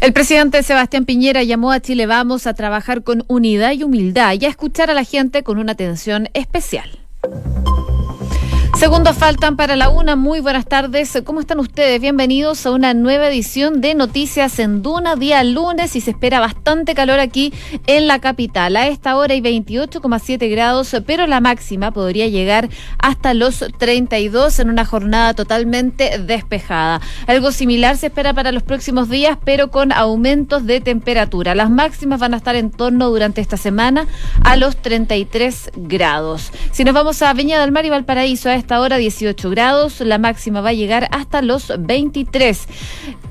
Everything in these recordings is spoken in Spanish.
El presidente Sebastián Piñera llamó a Chile Vamos a trabajar con unidad y humildad y a escuchar a la gente con una atención especial. Segundos faltan para la una. Muy buenas tardes. ¿Cómo están ustedes? Bienvenidos a una nueva edición de Noticias en Duna, día lunes, y se espera bastante calor aquí en la capital. A esta hora hay 28,7 grados, pero la máxima podría llegar hasta los 32 en una jornada totalmente despejada. Algo similar se espera para los próximos días, pero con aumentos de temperatura. Las máximas van a estar en torno durante esta semana a los 33 grados. Si nos vamos a Viña del Mar y Valparaíso, a esta ahora 18 grados, la máxima va a llegar hasta los 23.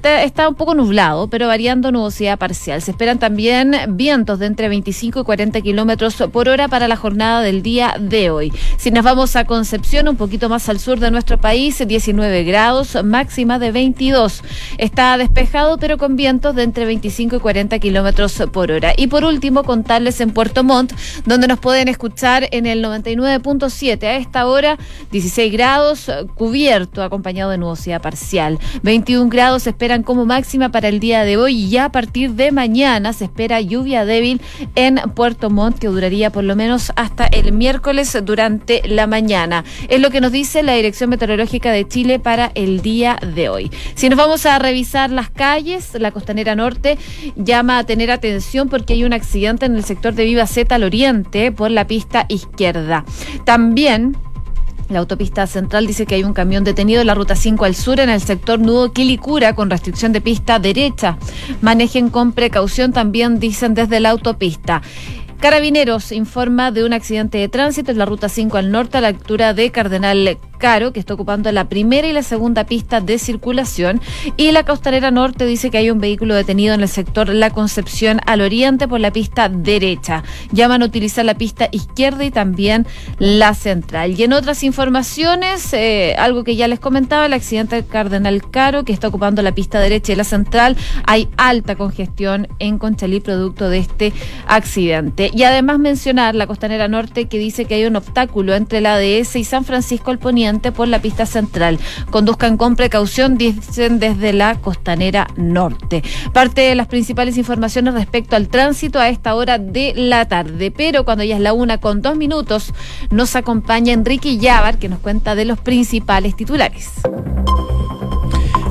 Está, un poco nublado, pero variando nubosidad parcial. Se esperan también vientos de entre 25 y 40 kilómetros por hora para la jornada del día de hoy. Si nos vamos a Concepción, un poquito más al sur de nuestro país, 19 grados, máxima de 22. Está despejado, pero con vientos de entre 25 y 40 kilómetros por hora. Y por último, contarles en Puerto Montt, donde nos pueden escuchar en el 99.7 a esta hora, 17 16 grados, cubierto, acompañado de nubosidad parcial. 21 grados se esperan como máxima para el día de hoy y ya a partir de mañana se espera lluvia débil en Puerto Montt que duraría por lo menos hasta el miércoles durante la mañana. Es lo que nos dice la Dirección Meteorológica de Chile para el día de hoy. Si nos vamos a revisar las calles, la costanera norte llama a tener atención porque hay un accidente en el sector de Viva Z al oriente por la pista izquierda. También la autopista central dice que hay un camión detenido en la ruta 5 al sur en el sector Nudo Quilicura con restricción de pista derecha. Manejen con precaución también dicen desde la autopista. Carabineros informa de un accidente de tránsito en la ruta 5 al norte a la altura de Cardenal Caro, que está ocupando la primera y la segunda pista de circulación. Y la costanera norte dice que hay un vehículo detenido en el sector La Concepción al oriente por la pista derecha. Llaman a utilizar la pista izquierda y también la central. Y en otras informaciones, eh, algo que ya les comentaba, el accidente de Cardenal Caro, que está ocupando la pista derecha y la central, hay alta congestión en Conchalí producto de este accidente. Y además mencionar la costanera norte que dice que hay un obstáculo entre la ADS y San Francisco el Poniente por la pista central. Conduzcan con precaución, dicen desde la costanera norte. Parte de las principales informaciones respecto al tránsito a esta hora de la tarde. Pero cuando ya es la una con dos minutos, nos acompaña Enrique Yavar, que nos cuenta de los principales titulares.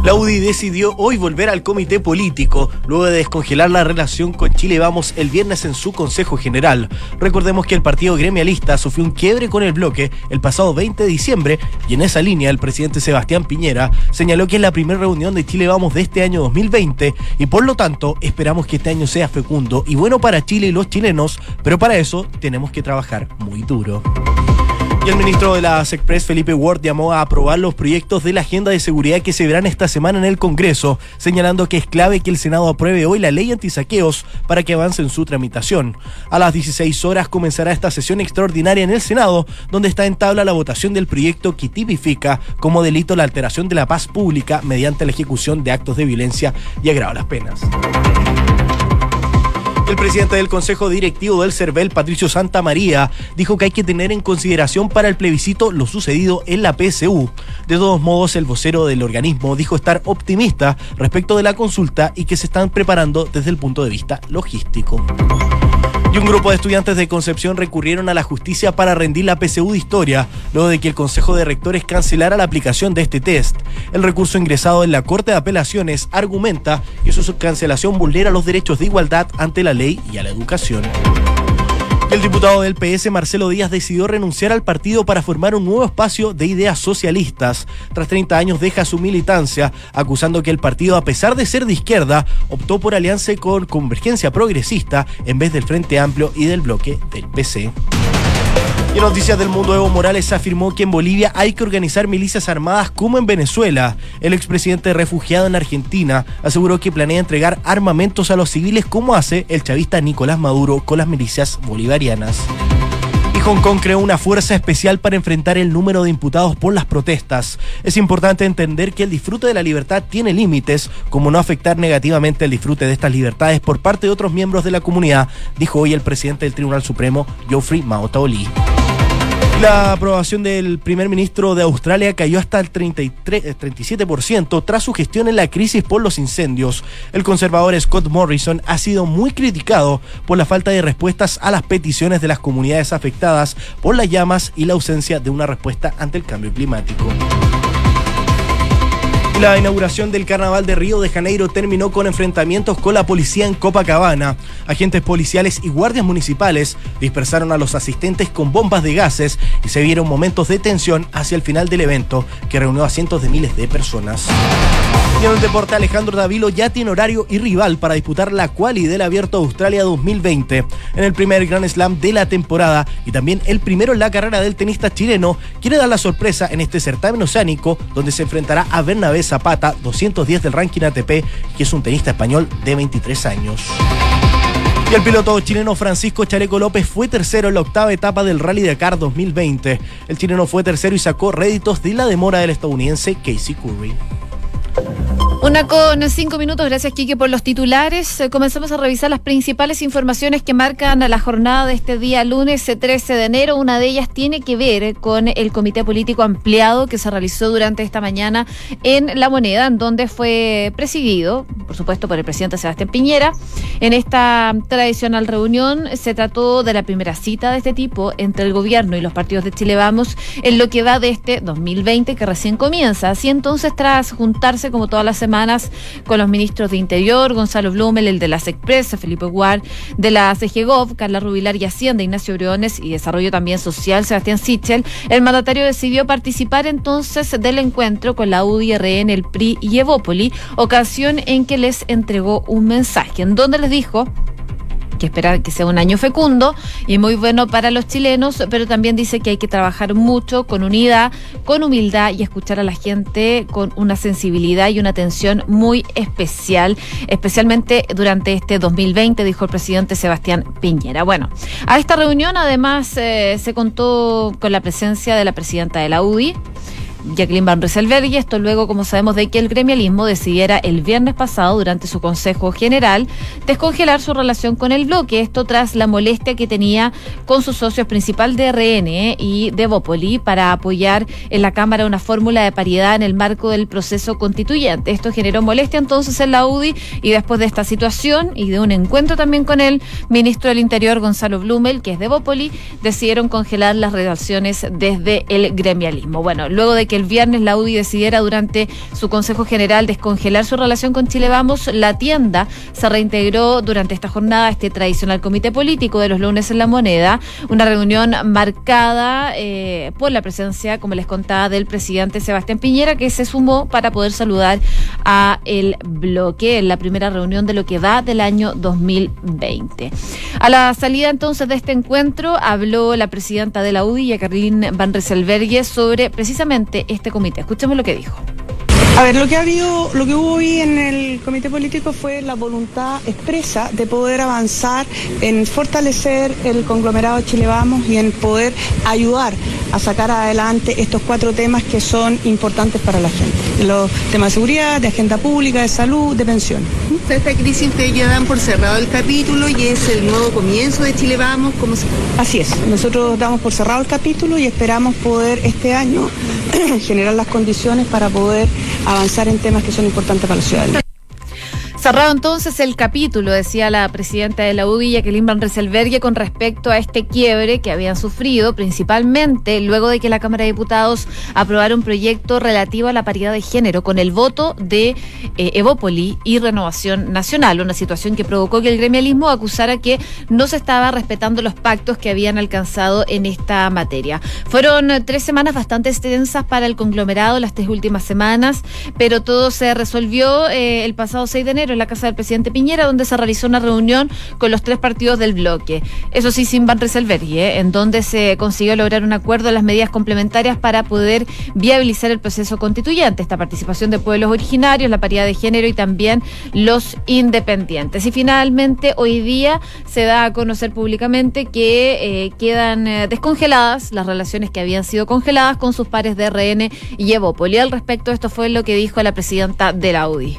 La UDI decidió hoy volver al comité político, luego de descongelar la relación con Chile Vamos el viernes en su Consejo General. Recordemos que el partido gremialista sufrió un quiebre con el bloque el pasado 20 de diciembre y en esa línea el presidente Sebastián Piñera señaló que es la primera reunión de Chile Vamos de este año 2020 y por lo tanto esperamos que este año sea fecundo y bueno para Chile y los chilenos, pero para eso tenemos que trabajar muy duro el ministro de la SECPRES, Felipe Ward, llamó a aprobar los proyectos de la agenda de seguridad que se verán esta semana en el Congreso, señalando que es clave que el Senado apruebe hoy la ley antisaqueos para que avance en su tramitación. A las 16 horas comenzará esta sesión extraordinaria en el Senado, donde está en tabla la votación del proyecto que tipifica como delito la alteración de la paz pública mediante la ejecución de actos de violencia y agrava las penas. El presidente del Consejo Directivo del CERVEL, Patricio Santa María, dijo que hay que tener en consideración para el plebiscito lo sucedido en la PSU. De todos modos, el vocero del organismo dijo estar optimista respecto de la consulta y que se están preparando desde el punto de vista logístico. Y un grupo de estudiantes de Concepción recurrieron a la justicia para rendir la PSU de historia, luego de que el Consejo de Rectores cancelara la aplicación de este test. El recurso ingresado en la Corte de Apelaciones argumenta que su cancelación vulnera los derechos de igualdad ante la ley y a la educación. El diputado del PS, Marcelo Díaz, decidió renunciar al partido para formar un nuevo espacio de ideas socialistas. Tras 30 años deja su militancia, acusando que el partido, a pesar de ser de izquierda, optó por alianza con Convergencia Progresista en vez del Frente Amplio y del bloque del PC. Y en noticias del mundo, Evo Morales afirmó que en Bolivia hay que organizar milicias armadas como en Venezuela. El expresidente refugiado en Argentina aseguró que planea entregar armamentos a los civiles como hace el chavista Nicolás Maduro con las milicias bolivarianas. Y Hong Kong creó una fuerza especial para enfrentar el número de imputados por las protestas. Es importante entender que el disfrute de la libertad tiene límites, como no afectar negativamente el disfrute de estas libertades por parte de otros miembros de la comunidad, dijo hoy el presidente del Tribunal Supremo, Geoffrey Mao Taoli. La aprobación del primer ministro de Australia cayó hasta el 33, 37% tras su gestión en la crisis por los incendios. El conservador Scott Morrison ha sido muy criticado por la falta de respuestas a las peticiones de las comunidades afectadas por las llamas y la ausencia de una respuesta ante el cambio climático. La inauguración del Carnaval de Río de Janeiro terminó con enfrentamientos con la policía en Copacabana. Agentes policiales y guardias municipales dispersaron a los asistentes con bombas de gases y se vieron momentos de tensión hacia el final del evento, que reunió a cientos de miles de personas. El deporte, Alejandro Davilo ya tiene horario y rival para disputar la quali del Abierto Australia 2020. En el primer Grand Slam de la temporada y también el primero en la carrera del tenista chileno, quiere dar la sorpresa en este certamen oceánico, donde se enfrentará a Bernabé Zapata, 210 del ranking ATP, que es un tenista español de 23 años. Y el piloto chileno Francisco Chaleco López fue tercero en la octava etapa del Rally Dakar 2020. El chileno fue tercero y sacó réditos de la demora del estadounidense Casey Curry. Una con cinco minutos, gracias Kike por los titulares. Eh, comenzamos a revisar las principales informaciones que marcan la jornada de este día lunes 13 de enero. Una de ellas tiene que ver con el comité político ampliado que se realizó durante esta mañana en La Moneda, en donde fue presidido, por supuesto, por el presidente Sebastián Piñera. En esta tradicional reunión se trató de la primera cita de este tipo entre el gobierno y los partidos de Chile Vamos en lo que va de este 2020 que recién comienza. Así entonces, tras juntarse como todas las semanas, semanas con los ministros de Interior, Gonzalo Blumel, el de las Expresas, Felipe Guard, de la CGGOV, Carla Rubilar y Hacienda, Ignacio Briones y Desarrollo también Social, Sebastián Sichel, el mandatario decidió participar entonces del encuentro con la UDRN, el PRI y Evópoli, ocasión en que les entregó un mensaje en donde les dijo que esperar que sea un año fecundo y muy bueno para los chilenos, pero también dice que hay que trabajar mucho con unidad, con humildad y escuchar a la gente con una sensibilidad y una atención muy especial, especialmente durante este 2020, dijo el presidente Sebastián Piñera. Bueno, a esta reunión además eh, se contó con la presencia de la presidenta de la UDI, Jacqueline Van Rieselberg, y esto luego, como sabemos, de que el gremialismo decidiera el viernes pasado, durante su Consejo General, descongelar su relación con el bloque. Esto tras la molestia que tenía con sus socios principal de RN y de Bópoli para apoyar en la Cámara una fórmula de paridad en el marco del proceso constituyente. Esto generó molestia entonces en la UDI y después de esta situación y de un encuentro también con el ministro del Interior, Gonzalo Blumel, que es de Bópoli, decidieron congelar las relaciones desde el gremialismo. Bueno, luego de que el viernes la UDI decidiera durante su Consejo General descongelar su relación con Chile Vamos, la tienda se reintegró durante esta jornada este tradicional comité político de los lunes en la moneda, una reunión marcada eh, por la presencia, como les contaba, del presidente Sebastián Piñera, que se sumó para poder saludar a el bloque en la primera reunión de lo que va del año 2020. A la salida entonces de este encuentro habló la presidenta de la UDI, Jacqueline Van Rieselbergue, sobre precisamente este comité. Escuchemos lo que dijo. A ver, lo que ha habido, lo que hubo hoy en el comité político fue la voluntad expresa de poder avanzar en fortalecer el conglomerado Chile Vamos y en poder ayudar a sacar adelante estos cuatro temas que son importantes para la gente. Los temas de seguridad, de agenda pública, de salud, de pensión. Esta crisis ustedes ya dan por cerrado el capítulo y es el nuevo comienzo de Chile Vamos. ¿Cómo se... Así es, nosotros damos por cerrado el capítulo y esperamos poder este año generar las condiciones para poder avanzar en temas que son importantes para la ciudadanía. Cerrado entonces el capítulo, decía la presidenta de la UDI, Jacqueline Van Rieselbergue, con respecto a este quiebre que habían sufrido, principalmente luego de que la Cámara de Diputados aprobara un proyecto relativo a la paridad de género con el voto de eh, y Renovación Nacional, una situación que provocó que el gremialismo acusara que no se estaba respetando los pactos que habían alcanzado en esta materia. Fueron tres semanas bastante extensas para el conglomerado, las tres últimas semanas, pero todo se resolvió eh, el pasado 6 de enero la casa del presidente Piñera, donde se realizó una reunión con los tres partidos del bloque. Eso sí, sin Van Rieselberg, ¿eh? en donde se consiguió lograr un acuerdo en las medidas complementarias para poder viabilizar el proceso constituyente, esta participación de pueblos originarios, la paridad de género y también los independientes. Y finalmente, hoy día se da a conocer públicamente que eh, quedan eh, descongeladas las relaciones que habían sido congeladas con sus pares de RN y Evópoli. Al respecto, esto fue lo que dijo la presidenta de la UDI.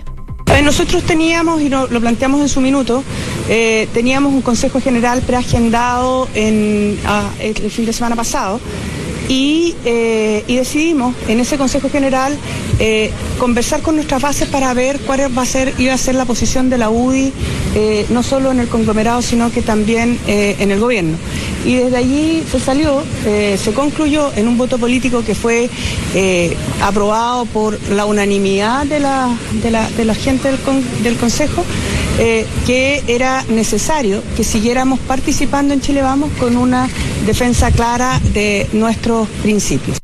Nosotros teníamos, y lo, planteamos en su minuto, eh, teníamos un Consejo General preagendado en, el fin de semana pasado y, eh, decidimos en ese Consejo General eh, conversar con nuestras bases para ver cuál va a ser, iba a ser la posición de la UDI, eh, no solo en el conglomerado, sino que también en el gobierno. Y desde allí se salió, se concluyó en un voto político que fue aprobado por la unanimidad de la, de la, de la gente del, del Consejo, que era necesario que siguiéramos participando en Chile Vamos con una defensa clara de nuestros principios.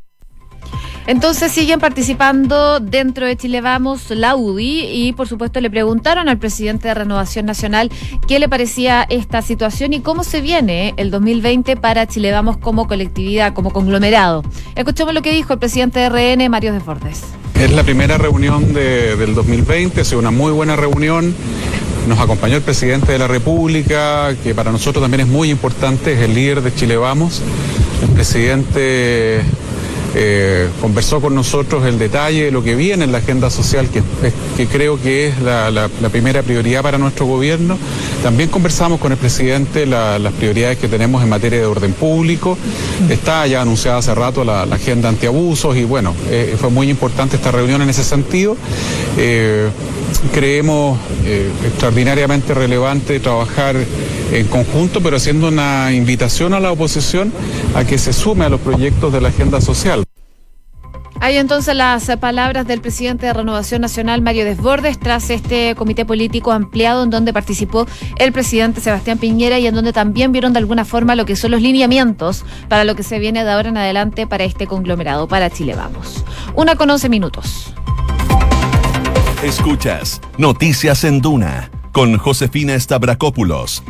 Entonces siguen participando dentro de Chile Vamos la UDI y por supuesto le preguntaron al presidente de Renovación Nacional qué le parecía esta situación y cómo se viene el 2020 para Chile Vamos como colectividad, como conglomerado. Escuchemos lo que dijo el presidente de RN, Mario Desbordes. Es la primera reunión del 2020, es una muy buena reunión. Nos acompañó el presidente de la República, que para nosotros también es muy importante, es el líder de Chile Vamos. El presidente eh, conversó con nosotros el detalle de lo que viene en la agenda social, que, creo que es la, primera prioridad para nuestro gobierno. También conversamos con el presidente las prioridades que tenemos en materia de orden público. Está ya anunciada hace rato la, agenda antiabusos y bueno, eh, fue muy importante esta reunión en ese sentido. Eh, creemos extraordinariamente relevante trabajar en conjunto, pero haciendo una invitación a la oposición a que se sume a los proyectos de la agenda social. Hay entonces las palabras del presidente de Renovación Nacional, Mario Desbordes, tras este comité político ampliado en donde participó el presidente Sebastián Piñera y en donde también vieron de alguna forma lo que son los lineamientos para lo que se viene de ahora en adelante para este conglomerado, para Chile Vamos. Una con once minutos. Escuchas Noticias en Duna con Josefina Stavrakopoulos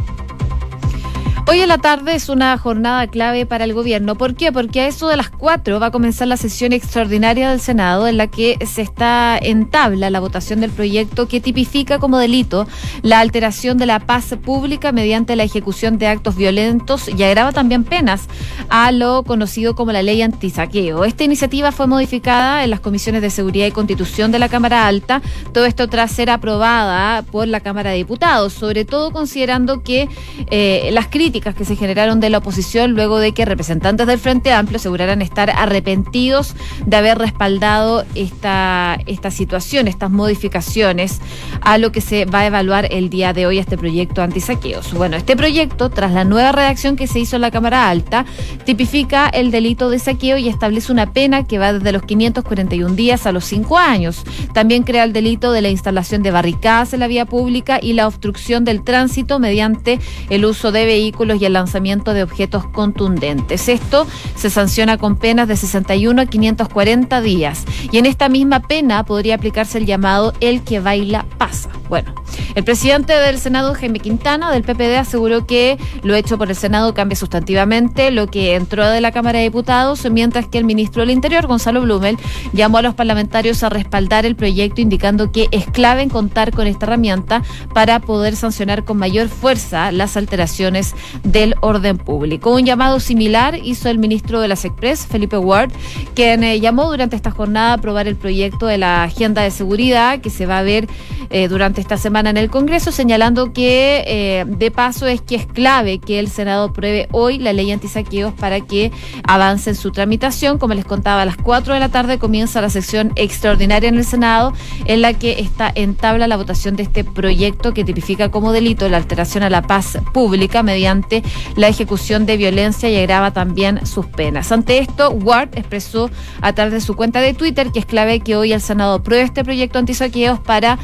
Hoy en la tarde es una jornada clave para el gobierno. ¿Por qué? Porque a eso de las cuatro va a comenzar la sesión extraordinaria del Senado en la que se está en tabla la votación del proyecto que tipifica como delito la alteración de la paz pública mediante la ejecución de actos violentos y agrava también penas a lo conocido como la ley antisaqueo. Esta iniciativa fue modificada en las comisiones de seguridad y constitución de la Cámara Alta, todo esto tras ser aprobada por la Cámara de Diputados, sobre todo considerando que eh, las críticas que se generaron de la oposición luego de que representantes del Frente Amplio aseguraran estar arrepentidos de haber respaldado esta, esta situación, estas modificaciones a lo que se va a evaluar el día de hoy este proyecto antisaqueos. Bueno, este proyecto, tras la nueva redacción que se hizo en la Cámara Alta, tipifica el delito de saqueo y establece una pena que va desde los 541 días a los 5 años. También crea el delito de la instalación de barricadas en la vía pública y la obstrucción del tránsito mediante el uso de vehículos y el lanzamiento de objetos contundentes. Esto se sanciona con penas de 61 a 540 días. Y en esta misma pena podría aplicarse el llamado el que baila pasa. Bueno, el presidente del Senado, Jaime Quintana, del PPD, aseguró que lo hecho por el Senado cambia sustantivamente lo que entró de la Cámara de Diputados, mientras que el ministro del Interior, Gonzalo Blumel, llamó a los parlamentarios a respaldar el proyecto, indicando que es clave en contar con esta herramienta para poder sancionar con mayor fuerza las alteraciones del orden público. Un llamado similar hizo el ministro de las Express, Felipe Ward, quien eh, llamó durante esta jornada a aprobar el proyecto de la agenda de seguridad que se va a ver eh, durante esta semana en el Congreso, señalando que eh, de paso es que es clave que el Senado apruebe hoy la ley antisaqueos para que avance en su tramitación. Como les contaba, a las 4 de la tarde comienza la sesión extraordinaria en el Senado, en la que está en tabla la votación de este proyecto que tipifica como delito la alteración a la paz pública mediante la ejecución de violencia y agrava también sus penas. Ante esto, Ward expresó a través de su cuenta de Twitter que es clave que hoy el Senado apruebe este proyecto antisaqueos para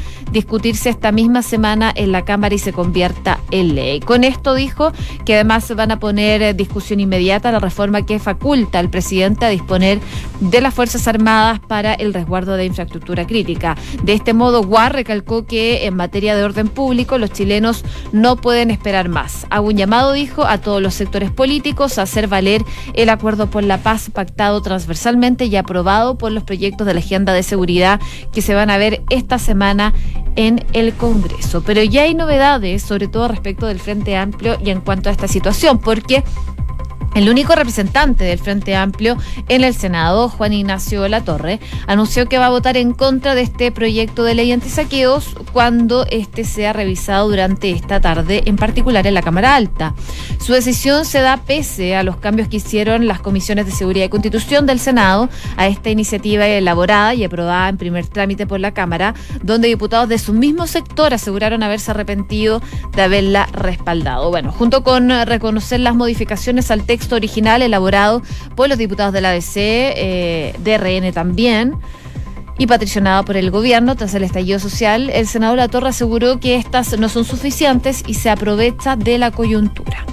esta misma semana en la Cámara y se convierta en ley. Con esto dijo que además van a poner eh, discusión inmediata la reforma que faculta al presidente a disponer de las Fuerzas Armadas para el resguardo de infraestructura crítica. De este modo, Ward recalcó que en materia de orden público los chilenos no pueden esperar más. Hago un llamado, dijo, a todos los sectores políticos a hacer valer el acuerdo por la paz pactado transversalmente y aprobado por los proyectos de la agenda de seguridad que se van a ver esta semana en el Congreso. Pero ya hay novedades, sobre todo respecto del Frente Amplio y en cuanto a esta situación, porque El único representante del Frente Amplio en el Senado, Juan Ignacio Latorre, anunció que va a votar en contra de este proyecto de ley antisaqueos cuando este sea revisado durante esta tarde, en particular en la Cámara Alta. Su decisión se da pese a los cambios que hicieron las comisiones de Seguridad y Constitución del Senado a esta iniciativa elaborada y aprobada en primer trámite por la Cámara, donde diputados de su mismo sector aseguraron haberse arrepentido de haberla respaldado. Bueno, junto con reconocer las modificaciones al texto original elaborado por los diputados de la ADC, eh, DRN también y patrocinado por el gobierno tras el estallido social, el senador La Torre aseguró que estas no son suficientes y se aprovecha de la coyuntura.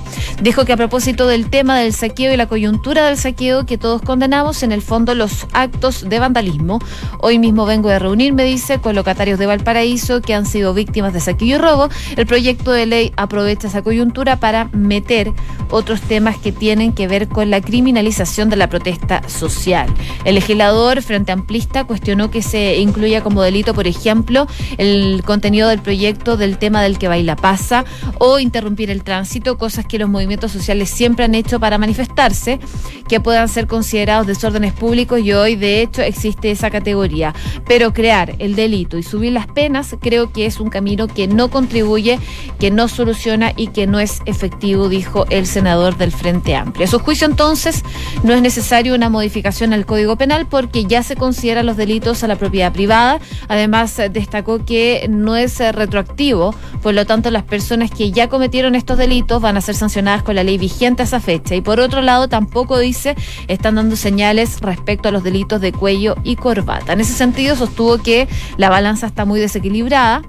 Dijo que a propósito del tema del saqueo y la coyuntura del saqueo que todos condenamos, en el fondo los actos de vandalismo. Hoy mismo vengo de reunirme, dice, con locatarios de Valparaíso que han sido víctimas de saqueo y robo. El proyecto de ley aprovecha esa coyuntura para meter otros temas que tienen que ver con la criminalización de la protesta social. El legislador Frente Amplista cuestionó que se incluya como delito, por ejemplo, el contenido del proyecto del tema del que baila pasa o interrumpir el tránsito, cosas que los movimientos sociales siempre han hecho para manifestarse, que puedan ser considerados desórdenes públicos y hoy de hecho existe esa categoría. Pero crear el delito y subir las penas creo que es un camino que no contribuye, que no soluciona y que no es efectivo, dijo el senador del Frente Amplio. A su juicio entonces no es necesario una modificación al Código Penal porque ya se consideran los delitos a la propiedad privada. Además destacó que no es retroactivo, por lo tanto las personas que ya cometieron estos delitos van a ser sancionadas con la ley vigente a esa fecha. Y por otro lado, tampoco dice, están dando señales respecto a los delitos de cuello y corbata. En ese sentido, sostuvo que la balanza está muy desequilibrada.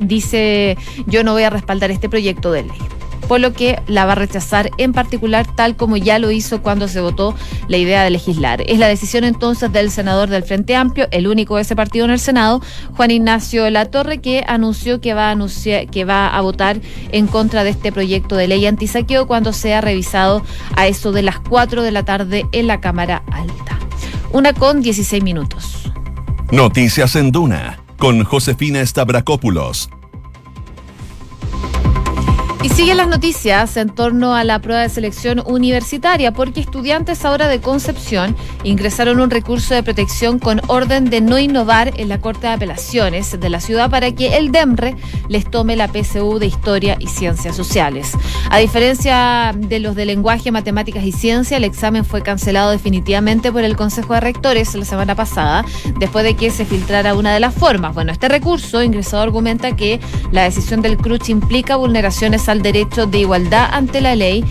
Dice, yo no voy a respaldar este proyecto de ley por lo que la va a rechazar en particular tal como ya lo hizo cuando se votó la idea de legislar. Es la decisión entonces del senador del Frente Amplio, el único de ese partido en el Senado, Juan Ignacio Latorre, que anunció que va a que va a votar en contra de este proyecto de ley antisaqueo cuando sea revisado a eso de las 4 de la tarde en la Cámara Alta. Una con 16 minutos. Noticias en Duna con Josefina Stavrakopoulos y siguen las noticias en torno a la prueba de selección universitaria, porque estudiantes ahora de Concepción ingresaron un recurso de protección con orden de no innovar en la Corte de Apelaciones de la ciudad para que el DEMRE les tome la PSU de Historia y Ciencias Sociales. A diferencia de los de lenguaje, matemáticas y ciencia, el examen fue cancelado definitivamente por el Consejo de Rectores la semana pasada, después de que se filtrara una de las formas. Bueno, este recurso ingresado argumenta que la decisión del CRUCH implica vulneraciones a al derecho de igualdad ante la ley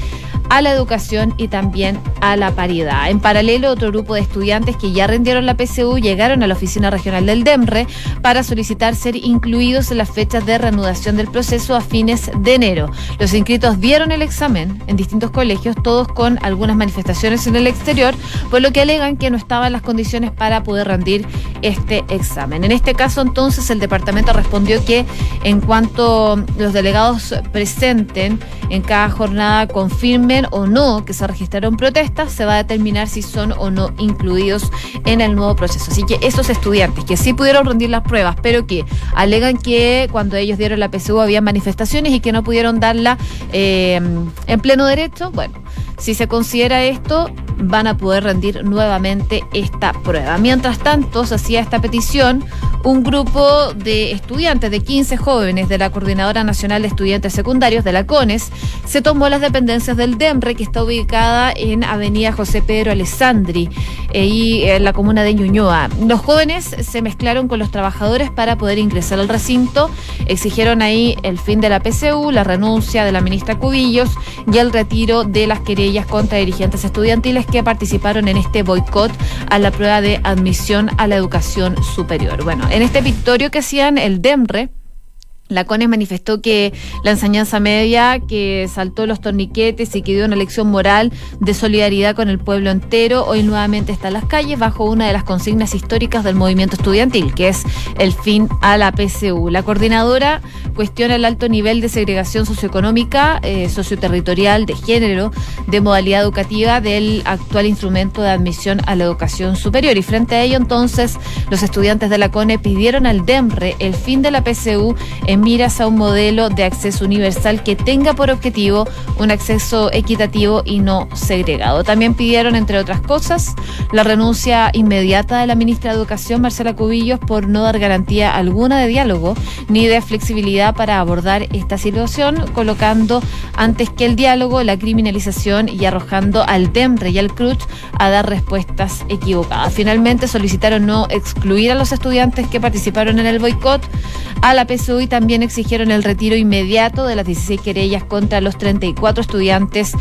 a la educación y también a la paridad. En paralelo, otro grupo de estudiantes que ya rindieron la PSU llegaron a la oficina regional del DEMRE para solicitar ser incluidos en las fechas de reanudación del proceso a fines de enero. Los inscritos dieron el examen en distintos colegios, todos con algunas manifestaciones en el exterior, por lo que alegan que no estaban las condiciones para poder rendir este examen. En este caso, entonces, el departamento respondió que en cuanto los delegados presenten en cada jornada confirmen o no que se registraron protestas, se va a determinar si son o no incluidos en el nuevo proceso. Así que esos estudiantes que sí pudieron rendir las pruebas, pero que alegan que cuando ellos dieron la PSU había manifestaciones y que no pudieron darla eh, en pleno derecho, bueno, si se considera esto, van a poder rendir nuevamente esta prueba. Mientras tanto, se hacía esta petición un grupo de estudiantes de 15 jóvenes de la Coordinadora Nacional de Estudiantes Secundarios de la CONES se tomó las dependencias del DEMRE, que está ubicada en Avenida José Pedro Alessandri eh, y en la comuna de Ñuñoa. Los jóvenes se mezclaron con los trabajadores para poder ingresar al recinto, exigieron ahí el fin de la PCU, la renuncia de la ministra Cubillos y el retiro de las querellas contra dirigentes estudiantiles que participaron en este boicot a la prueba de admisión a la educación superior. Bueno, en este victorio que hacían el DEMRE, la CONES manifestó que la enseñanza media, que saltó los torniquetes y que dio una lección moral de solidaridad con el pueblo entero, hoy nuevamente está en las calles bajo una de las consignas históricas del movimiento estudiantil, que es el fin a la PCU. La coordinadora cuestiona el alto nivel de segregación socioeconómica, eh, socioterritorial, de género, de modalidad educativa del actual instrumento de admisión a la educación superior. Y frente a ello, entonces, los estudiantes de la CONE pidieron al DEMRE el fin de la PCU en miras a un modelo de acceso universal que tenga por objetivo un acceso equitativo y no segregado. También pidieron, entre otras cosas, la renuncia inmediata de la ministra de Educación, Marcela Cubillos, por no dar garantía alguna de diálogo ni de flexibilidad para abordar esta situación, colocando antes que el diálogo la criminalización y arrojando al DEMRE y al CRUCH a dar respuestas equivocadas. Finalmente solicitaron no excluir a los estudiantes que participaron en el boicot a la PSU y también exigieron el retiro inmediato de las 16 querellas contra los 34 estudiantes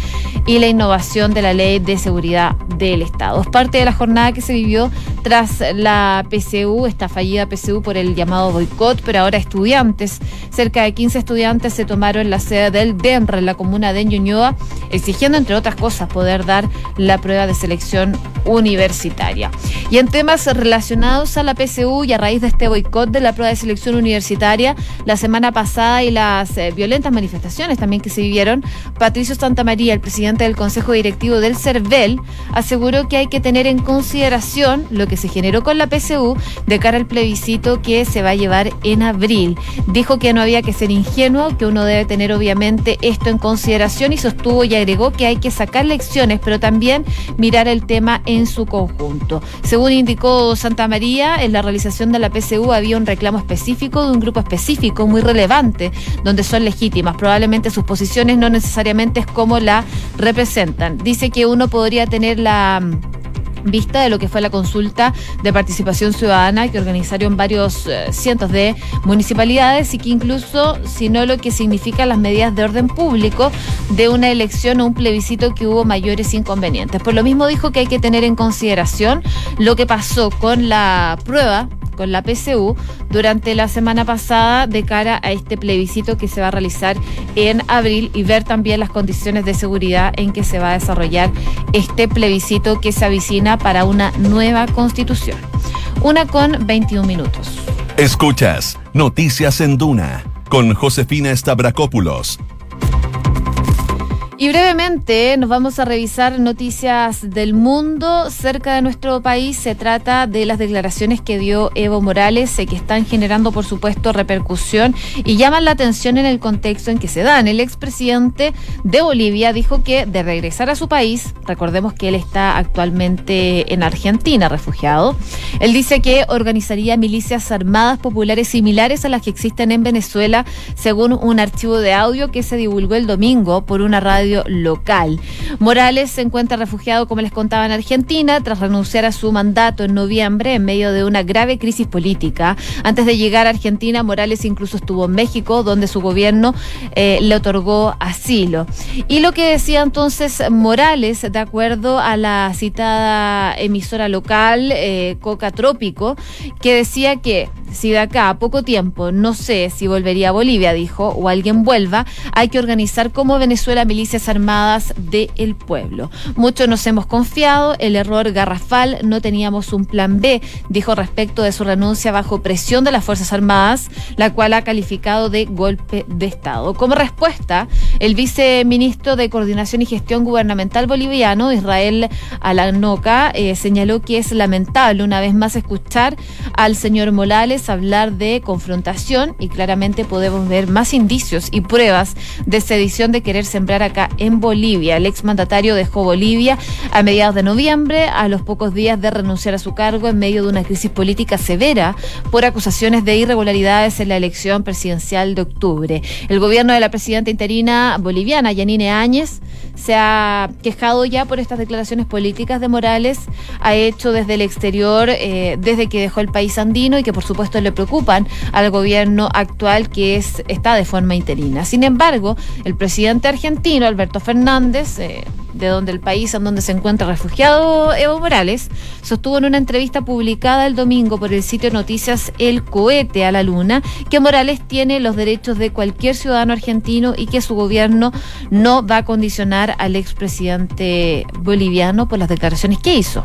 y la innovación de la ley de seguridad del Estado. Es parte de la jornada que se vivió tras la PSU, esta fallida PSU por el llamado boicot, pero ahora estudiantes, cerca de 15 estudiantes se tomaron la sede del DEMRE en la comuna de Ñuñoa, exigiendo entre otras cosas poder dar la prueba de selección universitaria. Y en temas relacionados a la PSU y a raíz de este boicot de la prueba de selección universitaria, la semana pasada y las eh, violentas manifestaciones también que se vivieron, Patricio Santamaría, el presidente del Consejo Directivo del CERVEL, aseguró que hay que tener en consideración lo que se generó con la PSU de cara al plebiscito que se va a llevar en abril. Dijo que no había que ser ingenuo, que uno debe tener obviamente esto en consideración y sostuvo y agregó que hay que sacar lecciones, pero también mirar el tema en su conjunto. Según indicó Santa María, en la realización de la PSU había un reclamo específico de un grupo específico muy relevante, donde son legítimas. Probablemente sus posiciones no necesariamente es como la representan. Dice que uno podría tener la vista de lo que fue la consulta de participación ciudadana que organizaron varios eh, cientos de municipalidades y que incluso, si no lo que significa las medidas de orden público de una elección o un plebiscito que hubo mayores inconvenientes. Por lo mismo dijo que hay que tener en consideración lo que pasó con la prueba con la PCU durante la semana pasada de cara a este plebiscito que se va a realizar en abril y ver también las condiciones de seguridad en que se va a desarrollar este plebiscito que se avicina para una nueva constitución. Una con 21 minutos. Escuchas Noticias en Duna con Josefina Stavrakopoulos y brevemente nos vamos a revisar noticias del mundo cerca de nuestro país. Se trata de las declaraciones que dio Evo Morales, eh, que están generando, por supuesto, repercusión y llaman la atención en el contexto en que se dan. El expresidente de Bolivia dijo que de regresar a su país, recordemos que él está actualmente en Argentina, refugiado, él dice que organizaría milicias armadas populares similares a las que existen en Venezuela, según un archivo de audio que se divulgó el domingo por una radio local. Morales se encuentra refugiado, como les contaba, en Argentina, tras renunciar a su mandato en noviembre en medio de una grave crisis política. Antes de llegar a Argentina, Morales incluso estuvo en México, donde su gobierno eh, le otorgó asilo. Y lo que decía entonces Morales, de acuerdo a la citada emisora local, eh, Coca Trópico, que decía que si de acá a poco tiempo no sé si volvería a Bolivia, dijo, o alguien vuelva, hay que organizar como Venezuela milicias armadas del pueblo. Muchos nos hemos confiado, el error garrafal, no teníamos un plan B, dijo respecto de su renuncia bajo presión de las Fuerzas Armadas, la cual ha calificado de golpe de Estado. Como respuesta, el viceministro de Coordinación y Gestión Gubernamental boliviano, Israel Alanoca, eh, señaló que es lamentable una vez más escuchar al señor Morales hablar de confrontación y claramente podemos ver más indicios y pruebas de sedición de querer sembrar acá en Bolivia. El exmandatario dejó Bolivia a mediados de noviembre, a los pocos días de renunciar a su cargo en medio de una crisis política severa por acusaciones de irregularidades en la elección presidencial de octubre. El gobierno de la presidenta interina boliviana, Yanine Áñez, se ha quejado ya por estas declaraciones políticas de Morales, ha hecho desde el exterior, eh, desde que dejó el país andino y que por supuesto le preocupan al gobierno actual que es, está de forma interina. Sin embargo, el presidente argentino, Alberto Fernández, eh, de donde el país en donde se encuentra refugiado Evo Morales, sostuvo en una entrevista publicada el domingo por el sitio Noticias El Cohete a la Luna que Morales tiene los derechos de cualquier ciudadano argentino y que su gobierno no va a condicionar al expresidente boliviano por las declaraciones que hizo.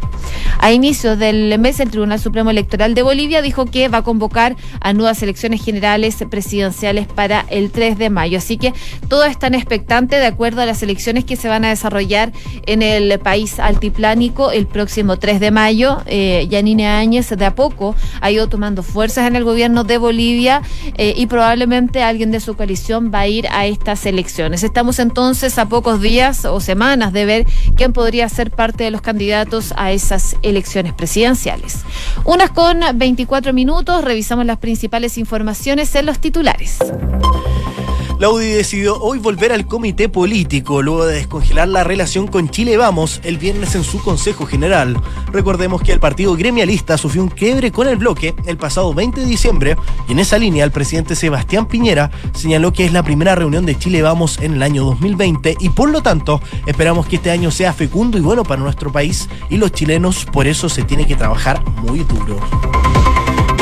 A inicios del mes, el Tribunal Supremo Electoral de Bolivia dijo que va a convocar a nuevas elecciones generales presidenciales para el 3 de mayo. Así que todos están expectantes de acuerdo a las elecciones que se van a desarrollar en el país altiplánico el próximo 3 de mayo. Eh, Yanine Áñez de a poco ha ido tomando fuerzas en el gobierno de Bolivia eh, y probablemente alguien de su coalición va a ir a estas elecciones. Estamos entonces a pocos días o semanas de ver quién podría ser parte de los candidatos a esas elecciones presidenciales. Unas con 24 minutos, revisamos las principales informaciones en los titulares. La UDI decidió hoy volver al comité político luego de descongelar la relación con Chile Vamos el viernes en su Consejo General. Recordemos que el partido gremialista sufrió un quiebre con el bloque el pasado 20 de diciembre y en esa línea el presidente Sebastián Piñera señaló que es la primera reunión de Chile Vamos en el año 2020 y por lo tanto esperamos que este año sea fecundo y bueno para nuestro país y los chilenos por eso se tiene que trabajar muy duro.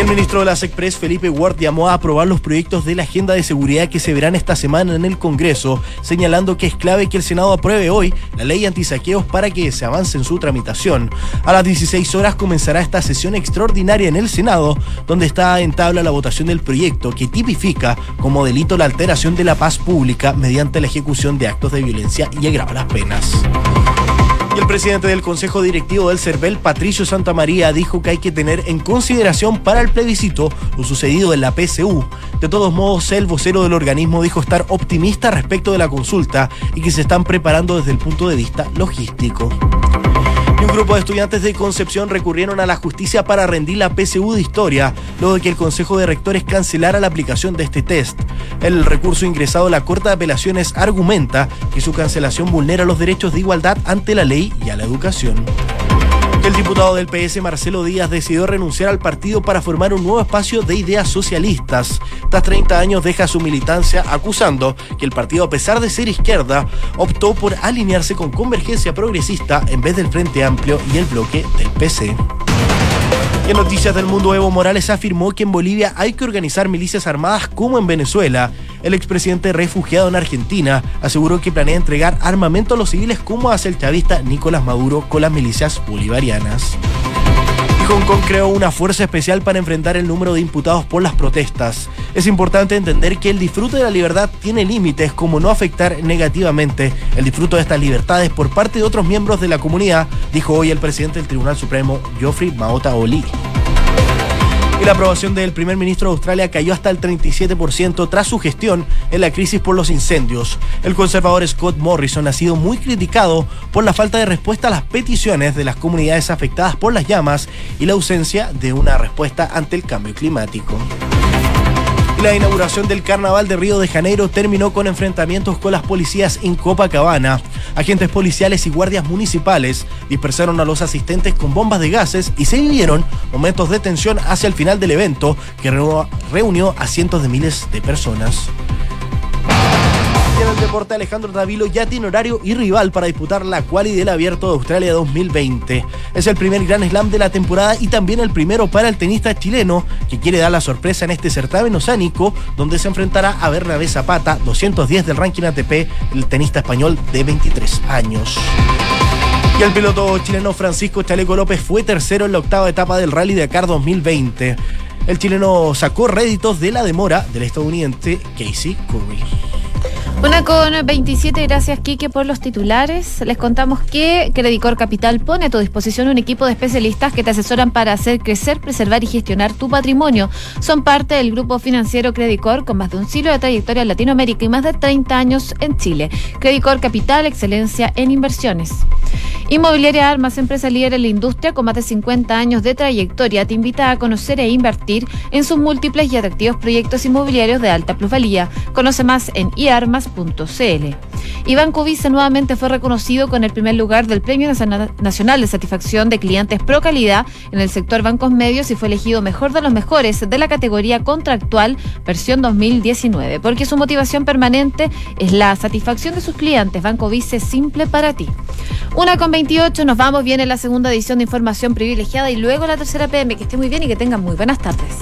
El ministro de las Express, Felipe Ward, llamó a aprobar los proyectos de la agenda de seguridad que se verán esta semana en el Congreso, señalando que es clave que el Senado apruebe hoy la ley antisaqueos para que se avance en su tramitación. A las 16 horas comenzará esta sesión extraordinaria en el Senado, donde está en tabla la votación del proyecto que tipifica como delito la alteración de la paz pública mediante la ejecución de actos de violencia y agrava las penas. El presidente del Consejo Directivo del CERVEL, Patricio Santamaría, dijo que hay que tener en consideración para el plebiscito lo sucedido en la PSU. De todos modos, el vocero del organismo dijo estar optimista respecto de la consulta y que se están preparando desde el punto de vista logístico grupo de estudiantes de Concepción recurrieron a la justicia para rendir la PSU de historia, luego de que el Consejo de Rectores cancelara la aplicación de este test. El recurso ingresado a la Corte de Apelaciones argumenta que su cancelación vulnera los derechos de igualdad ante la ley y a la educación. El diputado del PS, Marcelo Díaz, decidió renunciar al partido para formar un nuevo espacio de ideas socialistas. Tras 30 años deja su militancia acusando que el partido, a pesar de ser izquierda, optó por alinearse con Convergencia Progresista en vez del Frente Amplio y el bloque del PC. En Noticias del Mundo, Evo Morales afirmó que en Bolivia hay que organizar milicias armadas como en Venezuela. El expresidente refugiado en Argentina aseguró que planea entregar armamento a los civiles como hace el chavista Nicolás Maduro con las milicias bolivarianas. Hong Kong creó una fuerza especial para enfrentar el número de imputados por las protestas. Es importante entender que el disfrute de la libertad tiene límites como no afectar negativamente el disfrute de estas libertades por parte de otros miembros de la comunidad, dijo hoy el presidente del Tribunal Supremo, Geoffrey Maota Oli. Y la aprobación del primer ministro de Australia cayó hasta el 37% tras su gestión en la crisis por los incendios. El conservador Scott Morrison ha sido muy criticado por la falta de respuesta a las peticiones de las comunidades afectadas por las llamas y la ausencia de una respuesta ante el cambio climático. La inauguración del Carnaval de Río de Janeiro terminó con enfrentamientos con las policías en Copacabana. Agentes policiales y guardias municipales dispersaron a los asistentes con bombas de gases y se vivieron momentos de tensión hacia el final del evento que reunió a cientos de miles de personas deporte, Alejandro Davilo ya tiene horario y rival para disputar la quali del Abierto de Australia 2020. Es el primer Gran Slam de la temporada y también el primero para el tenista chileno, que quiere dar la sorpresa en este certamen oceánico, donde se enfrentará a Bernabé Zapata, 210 del ranking ATP, el tenista español de 23 años. Y el piloto chileno Francisco Chaleco López fue tercero en la octava etapa del Rally Dakar 2020. El chileno sacó réditos de la demora del estadounidense Casey Curry. Una con 27, gracias Quique por los titulares. Les contamos que Credicor Capital pone a tu disposición un equipo de especialistas que te asesoran para hacer crecer, preservar y gestionar tu patrimonio. Son parte del grupo financiero Credicor con más de un siglo de trayectoria en Latinoamérica y más de 30 años en Chile. Credicor Capital, excelencia en inversiones. Inmobiliaria Armas, empresa líder en la industria con más de 50 años de trayectoria, te invita a conocer e invertir en sus múltiples y atractivos proyectos inmobiliarios de alta plusvalía. Conoce más en iarmas.com y Banco Vice nuevamente fue reconocido con el primer lugar del Premio Nacional de Satisfacción de Clientes Pro Calidad en el sector bancos medios y fue elegido mejor de los mejores de la categoría contractual versión 2019, porque su motivación permanente es la satisfacción de sus clientes. Banco Vice simple para ti. Una con 28, nos vamos bien en la segunda edición de Información Privilegiada y luego la tercera PM. Que esté muy bien y que tengan muy buenas tardes.